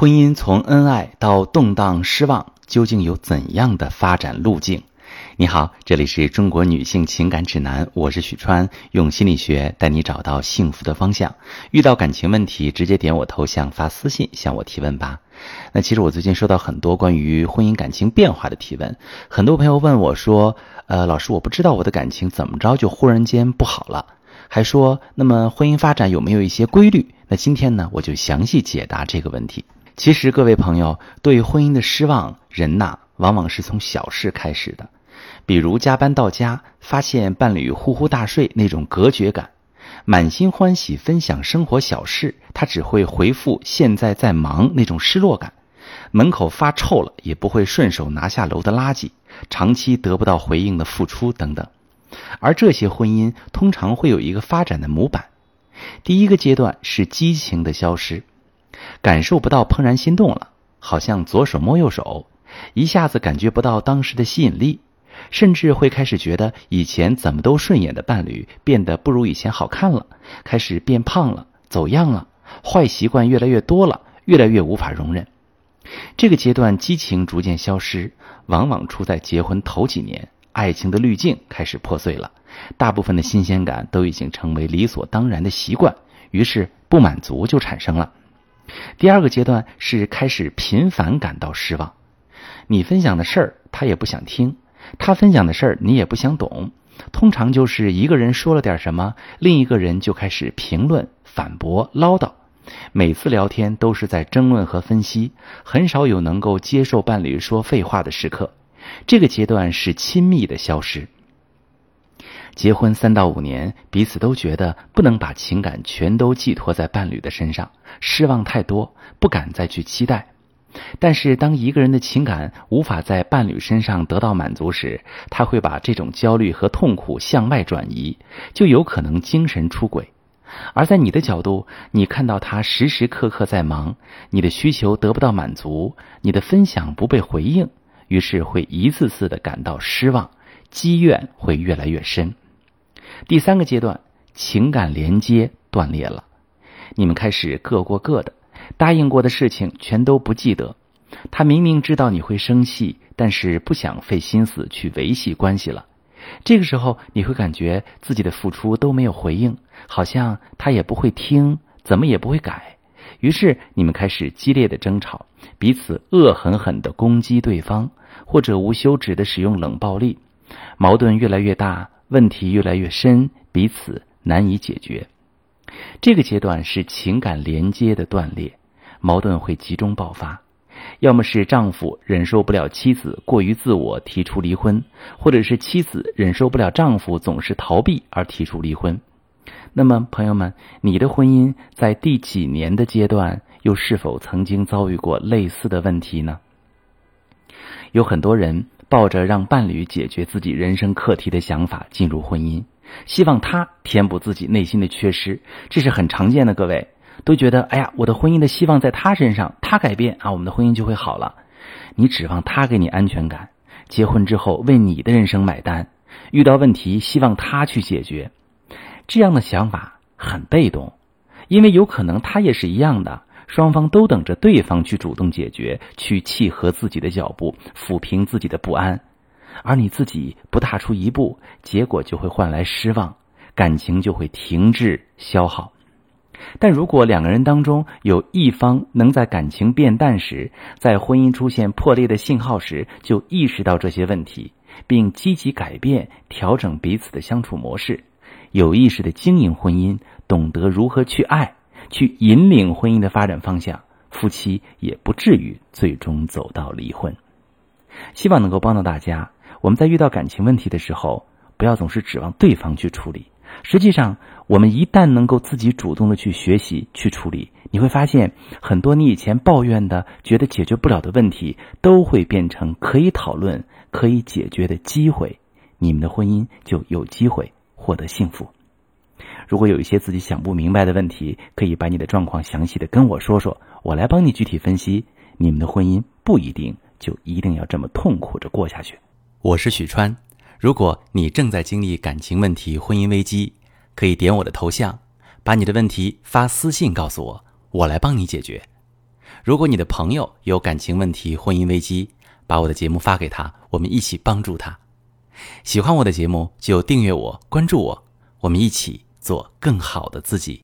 婚姻从恩爱到动荡失望，究竟有怎样的发展路径？你好，这里是中国女性情感指南，我是许川，用心理学带你找到幸福的方向。遇到感情问题，直接点我头像发私信向我提问吧。那其实我最近收到很多关于婚姻感情变化的提问，很多朋友问我说：“呃，老师，我不知道我的感情怎么着就忽然间不好了。”还说：“那么婚姻发展有没有一些规律？”那今天呢，我就详细解答这个问题。其实，各位朋友对婚姻的失望，人呐，往往是从小事开始的。比如加班到家，发现伴侣呼呼大睡那种隔绝感；满心欢喜分享生活小事，他只会回复“现在在忙”那种失落感；门口发臭了，也不会顺手拿下楼的垃圾；长期得不到回应的付出等等。而这些婚姻通常会有一个发展的模板：第一个阶段是激情的消失。感受不到怦然心动了，好像左手摸右手，一下子感觉不到当时的吸引力，甚至会开始觉得以前怎么都顺眼的伴侣变得不如以前好看了，开始变胖了，走样了，坏习惯越来越多了，越来越无法容忍。这个阶段激情逐渐消失，往往出在结婚头几年，爱情的滤镜开始破碎了，大部分的新鲜感都已经成为理所当然的习惯，于是不满足就产生了。第二个阶段是开始频繁感到失望，你分享的事儿他也不想听，他分享的事儿你也不想懂，通常就是一个人说了点什么，另一个人就开始评论、反驳、唠叨，每次聊天都是在争论和分析，很少有能够接受伴侣说废话的时刻。这个阶段是亲密的消失。结婚三到五年，彼此都觉得不能把情感全都寄托在伴侣的身上，失望太多，不敢再去期待。但是，当一个人的情感无法在伴侣身上得到满足时，他会把这种焦虑和痛苦向外转移，就有可能精神出轨。而在你的角度，你看到他时时刻刻在忙，你的需求得不到满足，你的分享不被回应，于是会一次次的感到失望，积怨会越来越深。第三个阶段，情感连接断裂了，你们开始各过各的，答应过的事情全都不记得。他明明知道你会生气，但是不想费心思去维系关系了。这个时候，你会感觉自己的付出都没有回应，好像他也不会听，怎么也不会改。于是，你们开始激烈的争吵，彼此恶狠狠的攻击对方，或者无休止的使用冷暴力，矛盾越来越大。问题越来越深，彼此难以解决。这个阶段是情感连接的断裂，矛盾会集中爆发。要么是丈夫忍受不了妻子过于自我提出离婚，或者是妻子忍受不了丈夫总是逃避而提出离婚。那么，朋友们，你的婚姻在第几年的阶段，又是否曾经遭遇过类似的问题呢？有很多人。抱着让伴侣解决自己人生课题的想法进入婚姻，希望他填补自己内心的缺失，这是很常见的。各位都觉得，哎呀，我的婚姻的希望在他身上，他改变啊，我们的婚姻就会好了。你指望他给你安全感，结婚之后为你的人生买单，遇到问题希望他去解决，这样的想法很被动，因为有可能他也是一样的。双方都等着对方去主动解决，去契合自己的脚步，抚平自己的不安，而你自己不踏出一步，结果就会换来失望，感情就会停滞消耗。但如果两个人当中有一方能在感情变淡时，在婚姻出现破裂的信号时，就意识到这些问题，并积极改变、调整彼此的相处模式，有意识的经营婚姻，懂得如何去爱。去引领婚姻的发展方向，夫妻也不至于最终走到离婚。希望能够帮到大家。我们在遇到感情问题的时候，不要总是指望对方去处理。实际上，我们一旦能够自己主动的去学习、去处理，你会发现很多你以前抱怨的、觉得解决不了的问题，都会变成可以讨论、可以解决的机会。你们的婚姻就有机会获得幸福。如果有一些自己想不明白的问题，可以把你的状况详细的跟我说说，我来帮你具体分析。你们的婚姻不一定就一定要这么痛苦着过下去。我是许川，如果你正在经历感情问题、婚姻危机，可以点我的头像，把你的问题发私信告诉我，我来帮你解决。如果你的朋友有感情问题、婚姻危机，把我的节目发给他，我们一起帮助他。喜欢我的节目就订阅我、关注我，我们一起做更好的自己。